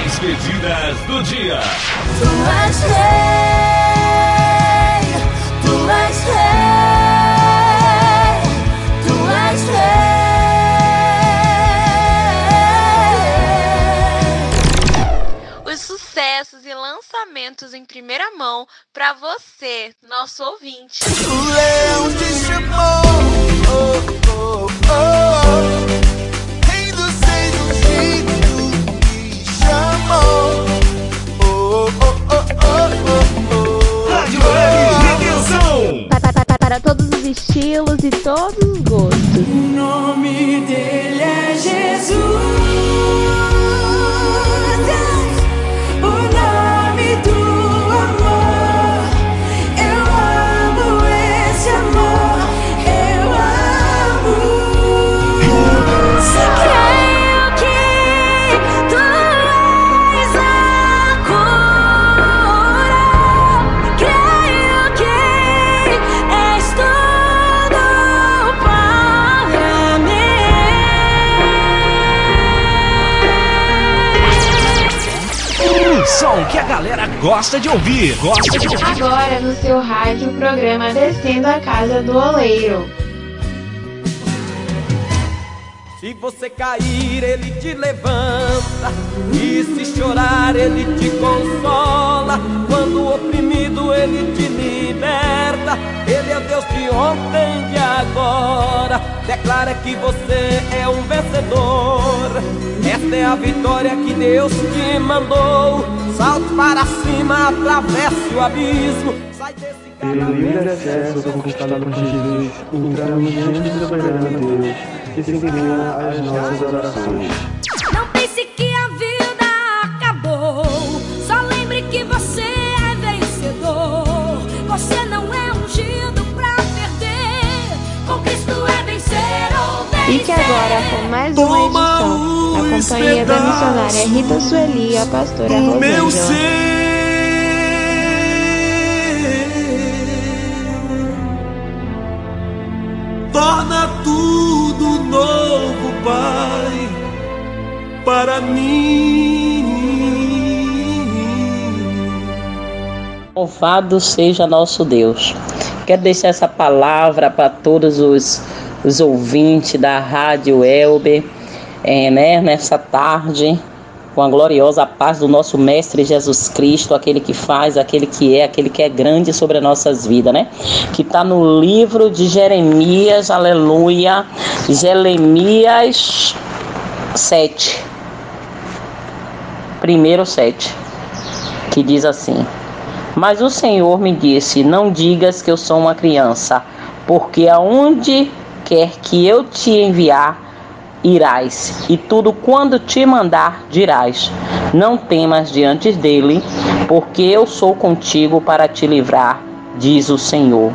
mais pedidas do dia. Tu és rei, tu és rei, tu és Os sucessos e lançamentos em primeira mão para você, nosso ouvinte. O leão te chamou, oh, oh, oh. Os estilos e gosta de ouvir. Gosta de ouvir. Agora no seu rádio, o programa Descendo a Casa do Oleiro. Se você cair, ele te levanta. E se chorar, ele te consola. Quando oprimido, ele te liberta. Ele é Deus de ontem e de agora. Declara que você é um vencedor. Esta é a vitória que Deus te mandou. Salte para cima, atravesse o abismo. Sai desse Pelo livre acesso conquistado por Jesus, entramos diante da soberana Deus, que se inclina às nossas orações. Fique agora com mais uma edição, na companhia da missionária Rita Sueli a pastora O meu Rosângela. ser. Torna tudo novo, Pai, para mim. Louvado seja nosso Deus. Quero deixar essa palavra para todos os, os ouvintes da Rádio Elber, é, né, nessa tarde, com a gloriosa paz do nosso Mestre Jesus Cristo, aquele que faz, aquele que é, aquele que é grande sobre as nossas vidas, né? Que está no livro de Jeremias, aleluia, Jeremias 7, primeiro 7, que diz assim. Mas o Senhor me disse: Não digas que eu sou uma criança, porque aonde quer que eu te enviar, irás, e tudo quando te mandar, dirás. Não temas diante dele, porque eu sou contigo para te livrar, diz o Senhor.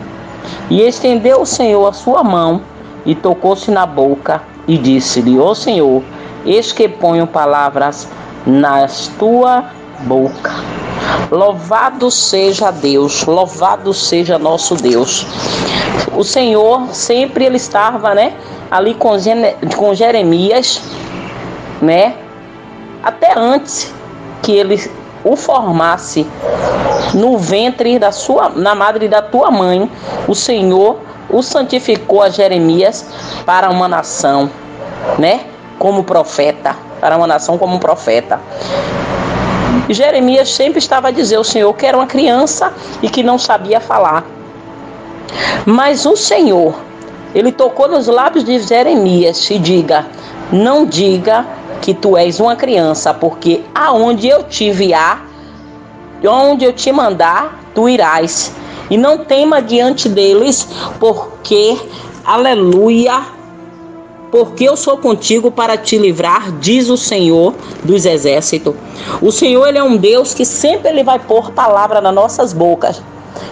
E estendeu o Senhor a sua mão e tocou-se na boca e disse-lhe: Ó Senhor, eis que ponho palavras nas tua boca. Louvado seja Deus, louvado seja nosso Deus. O Senhor sempre ele estava, né, ali com, com Jeremias, né, até antes que ele o formasse no ventre da sua, na madre da tua mãe, o Senhor o santificou a Jeremias para uma nação, né, como profeta, para uma nação como profeta. Jeremias sempre estava a dizer ao Senhor que era uma criança e que não sabia falar. Mas o Senhor, ele tocou nos lábios de Jeremias e diga: Não diga que tu és uma criança, porque aonde eu te enviar, onde eu te mandar, tu irás. E não tema diante deles, porque, aleluia, porque eu sou contigo para te livrar, diz o Senhor dos exércitos. O Senhor ele é um Deus que sempre ele vai pôr palavra nas nossas bocas.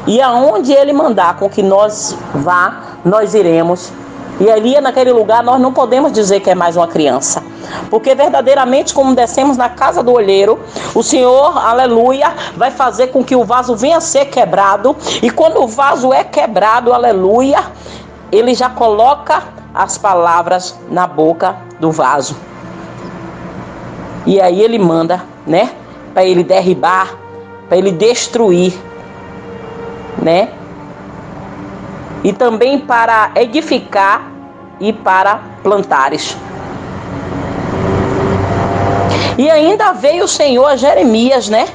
E aonde ele mandar com que nós vá, nós iremos. E ali naquele lugar nós não podemos dizer que é mais uma criança. Porque verdadeiramente, como descemos na casa do olheiro, o Senhor, aleluia, vai fazer com que o vaso venha a ser quebrado. E quando o vaso é quebrado, aleluia, ele já coloca as palavras na boca do vaso. E aí ele manda né? Para ele derribar, para ele destruir, né? E também para edificar e para plantares. E ainda veio o Senhor a Jeremias, né?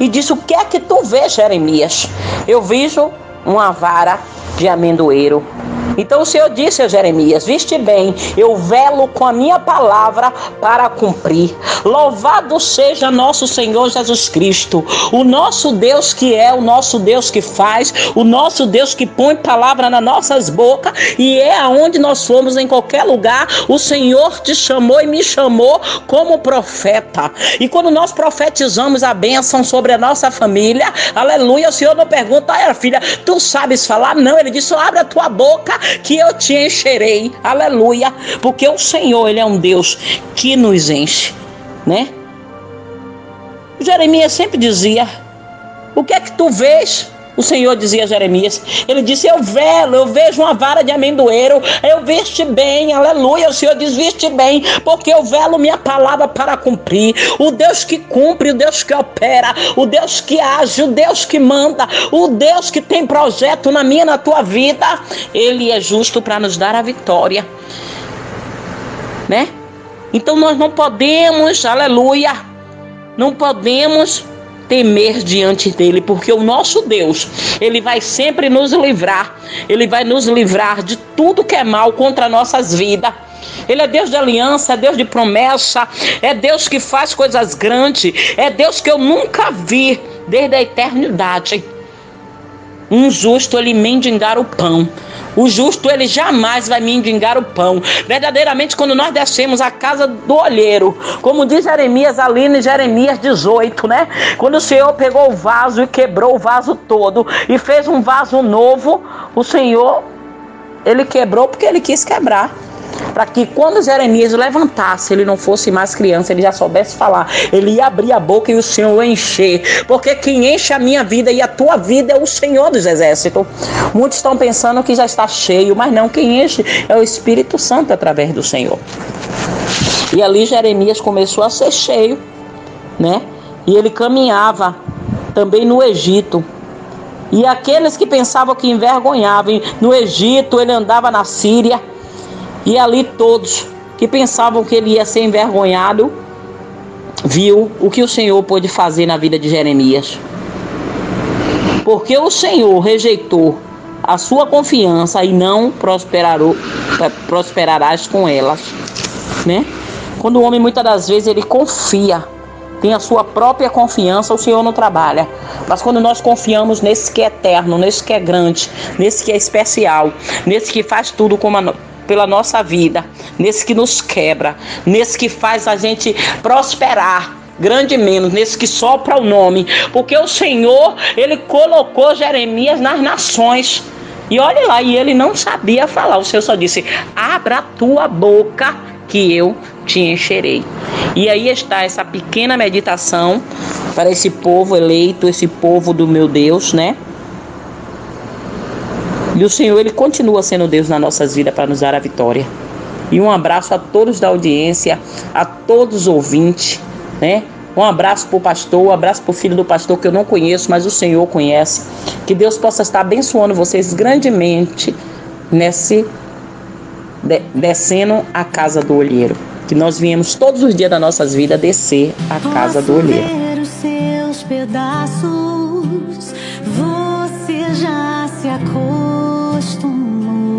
E disse: O que é que tu vês, Jeremias? Eu vejo uma vara de amendoeiro. Então o Senhor disse a Jeremias: Viste bem, eu velo com a minha palavra para cumprir. Louvado seja nosso Senhor Jesus Cristo, o nosso Deus que é, o nosso Deus que faz, o nosso Deus que põe palavra nas nossas bocas e é aonde nós fomos em qualquer lugar. O Senhor te chamou e me chamou como profeta. E quando nós profetizamos a bênção sobre a nossa família, aleluia, o Senhor não pergunta, ai filha, tu sabes falar? Não, ele disse: abre a tua boca que eu te encherei. Aleluia. Porque o Senhor, ele é um Deus que nos enche, né? Jeremias sempre dizia: O que é que tu vês? O Senhor dizia a Jeremias, ele disse: Eu velo, eu vejo uma vara de amendoeiro, eu viste bem, aleluia. O Senhor diz: Viste bem, porque eu velo minha palavra para cumprir. O Deus que cumpre, o Deus que opera, o Deus que age, o Deus que manda, o Deus que tem projeto na minha, na tua vida, ele é justo para nos dar a vitória, né? Então nós não podemos, aleluia, não podemos temer diante dele, porque o nosso Deus, ele vai sempre nos livrar, ele vai nos livrar de tudo que é mal contra nossas vidas. Ele é Deus de aliança, é Deus de promessa, é Deus que faz coisas grandes, é Deus que eu nunca vi desde a eternidade. Um justo ele mendigar o pão. O justo ele jamais vai mendigar o pão. Verdadeiramente, quando nós descemos a casa do olheiro, como diz Jeremias ali em Jeremias 18, né? Quando o Senhor pegou o vaso e quebrou o vaso todo e fez um vaso novo, o Senhor ele quebrou porque ele quis quebrar para que quando Jeremias levantasse, ele não fosse mais criança, ele já soubesse falar. Ele ia abrir a boca e o Senhor ia encher. Porque quem enche a minha vida e a tua vida é o Senhor dos Exércitos. Muitos estão pensando que já está cheio, mas não, quem enche é o Espírito Santo através do Senhor. E ali Jeremias começou a ser cheio, né? E ele caminhava também no Egito. E aqueles que pensavam que envergonhavam, no Egito ele andava na Síria e ali todos que pensavam que ele ia ser envergonhado, viu o que o Senhor pôde fazer na vida de Jeremias. Porque o Senhor rejeitou a sua confiança e não prosperarás com elas, né? Quando o homem muitas das vezes ele confia, tem a sua própria confiança, o Senhor não trabalha. Mas quando nós confiamos nesse que é eterno, nesse que é grande, nesse que é especial, nesse que faz tudo como a pela nossa vida, nesse que nos quebra, nesse que faz a gente prosperar grande menos, nesse que sopra o nome, porque o Senhor, ele colocou Jeremias nas nações. E olhe lá, e ele não sabia falar. O Senhor só disse: "Abra a tua boca que eu te encherei". E aí está essa pequena meditação para esse povo eleito, esse povo do meu Deus, né? E o Senhor, Ele continua sendo Deus nas nossas vidas para nos dar a vitória. E um abraço a todos da audiência, a todos os ouvintes, né? Um abraço para o pastor, um abraço para o filho do pastor que eu não conheço, mas o Senhor conhece. Que Deus possa estar abençoando vocês grandemente nesse de, descendo a casa do olheiro. Que nós viemos todos os dias das nossas vidas descer a casa do olheiro. Ver os seus pedaços, você já se reste en moi.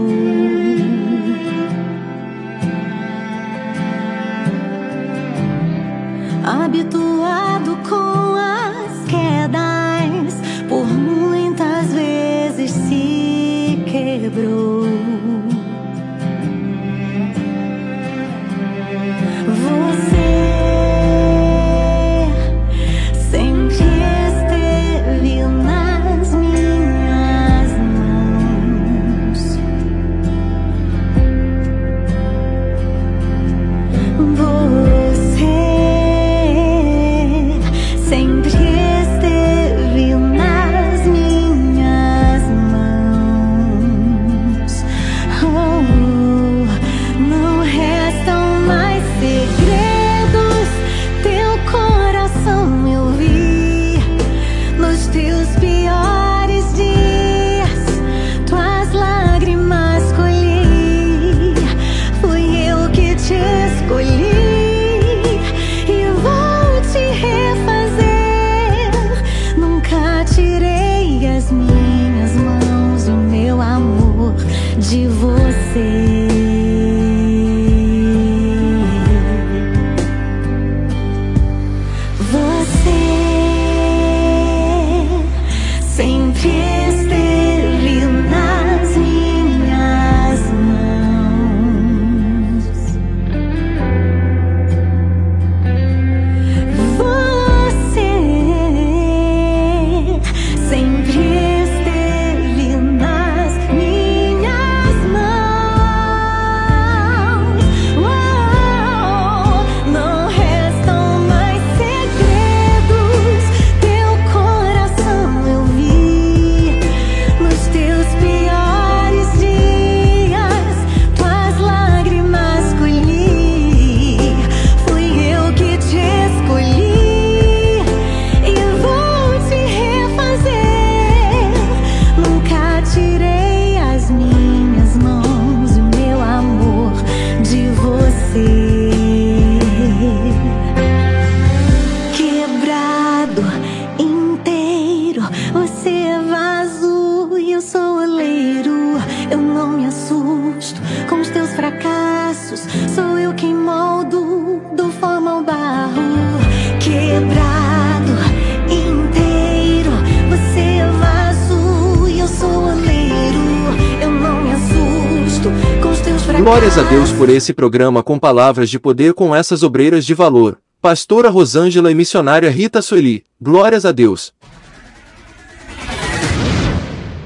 Glórias a Deus por esse programa com palavras de poder com essas obreiras de valor. Pastora Rosângela e missionária Rita Sueli. Glórias a Deus.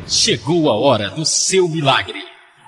Chegou a hora do seu milagre.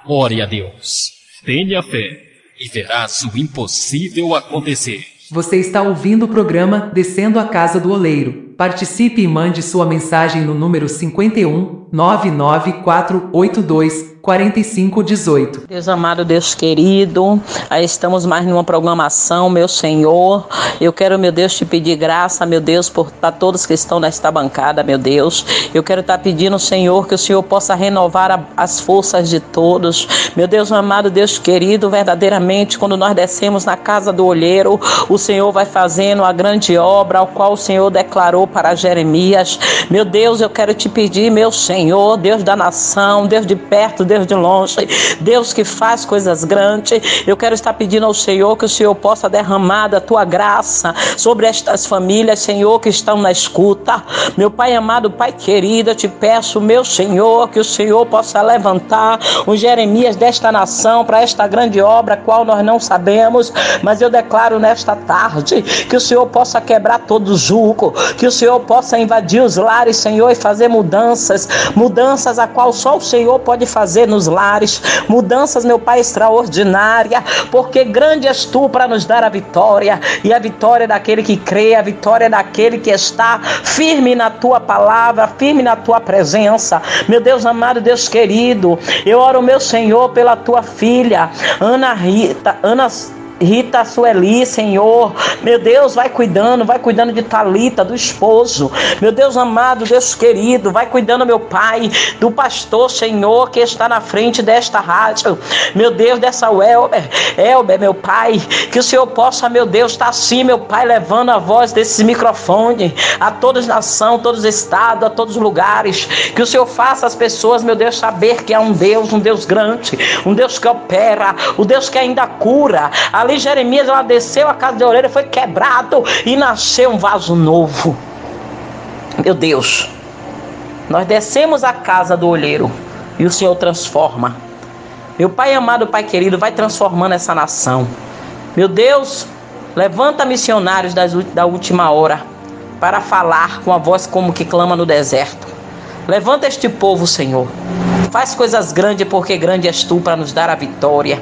Ore a Deus. Tenha fé e verás o impossível acontecer. Você está ouvindo o programa Descendo a Casa do Oleiro. Participe e mande sua mensagem no número 51 99482 4518. Deus amado, Deus querido, aí estamos mais numa programação, meu Senhor. Eu quero, meu Deus, te pedir graça, meu Deus, por para todos que estão nesta bancada, meu Deus. Eu quero estar pedindo, Senhor, que o Senhor possa renovar a, as forças de todos. Meu Deus amado, Deus querido, verdadeiramente, quando nós descemos na casa do olheiro, o Senhor vai fazendo a grande obra ao qual o Senhor declarou para Jeremias. Meu Deus, eu quero te pedir, meu Senhor, Deus da nação, Deus de perto, Deus de longe, Deus que faz coisas grandes. Eu quero estar pedindo ao Senhor que o Senhor possa derramar da tua graça sobre estas famílias, Senhor, que estão na escuta. Meu Pai amado, Pai querido, eu te peço, meu Senhor, que o Senhor possa levantar um Jeremias desta nação para esta grande obra, qual nós não sabemos, mas eu declaro nesta tarde que o Senhor possa quebrar todo o julgo, que o Senhor possa invadir os lares, Senhor, e fazer mudanças, mudanças a qual só o Senhor pode fazer nos lares, mudanças, meu Pai, extraordinária, porque grande és tu para nos dar a vitória, e a vitória daquele que crê, a vitória daquele que está firme na tua palavra, firme na tua presença. Meu Deus amado, Deus querido, eu oro, meu Senhor, pela tua filha, Ana Rita, Ana Rita Sueli, Senhor. Meu Deus, vai cuidando, vai cuidando de Talita, do esposo. Meu Deus amado, Deus querido, vai cuidando, meu Pai, do pastor, Senhor, que está na frente desta rádio. Meu Deus, dessa Elber, Elber, meu Pai, que o Senhor possa, meu Deus, estar assim, meu Pai, levando a voz desses microfones a todas as nações, todos os estados, a todos os lugares. Que o Senhor faça as pessoas, meu Deus, saber que há um Deus, um Deus grande, um Deus que opera, o Deus que ainda cura. Ali Jeremias ela desceu a casa de orelha, foi quebrado e nasceu um vaso novo. Meu Deus, nós descemos a casa do olheiro e o Senhor transforma. Meu Pai amado, Pai querido, vai transformando essa nação. Meu Deus, levanta missionários das, da última hora para falar com a voz como que clama no deserto. Levanta este povo, Senhor. Faz coisas grandes, porque grande és tu para nos dar a vitória.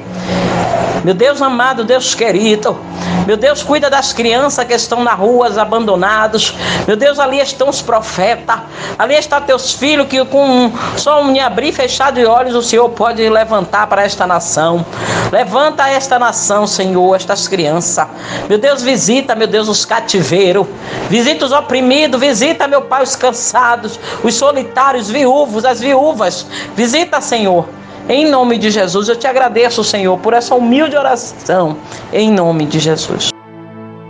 Meu Deus amado, Deus querido. Meu Deus, cuida das crianças que estão nas ruas abandonados. Meu Deus, ali estão os profetas. Ali estão teus filhos que com só um abrir fechado de olhos o Senhor pode levantar para esta nação. Levanta esta nação, Senhor, estas crianças. Meu Deus, visita, meu Deus, os cativeiros. Visita os oprimidos, visita, meu Pai, os cansados, os solitários, viúvos, as viúvas. Visita, Senhor. Em nome de Jesus, eu te agradeço, Senhor, por essa humilde oração. Em nome de Jesus.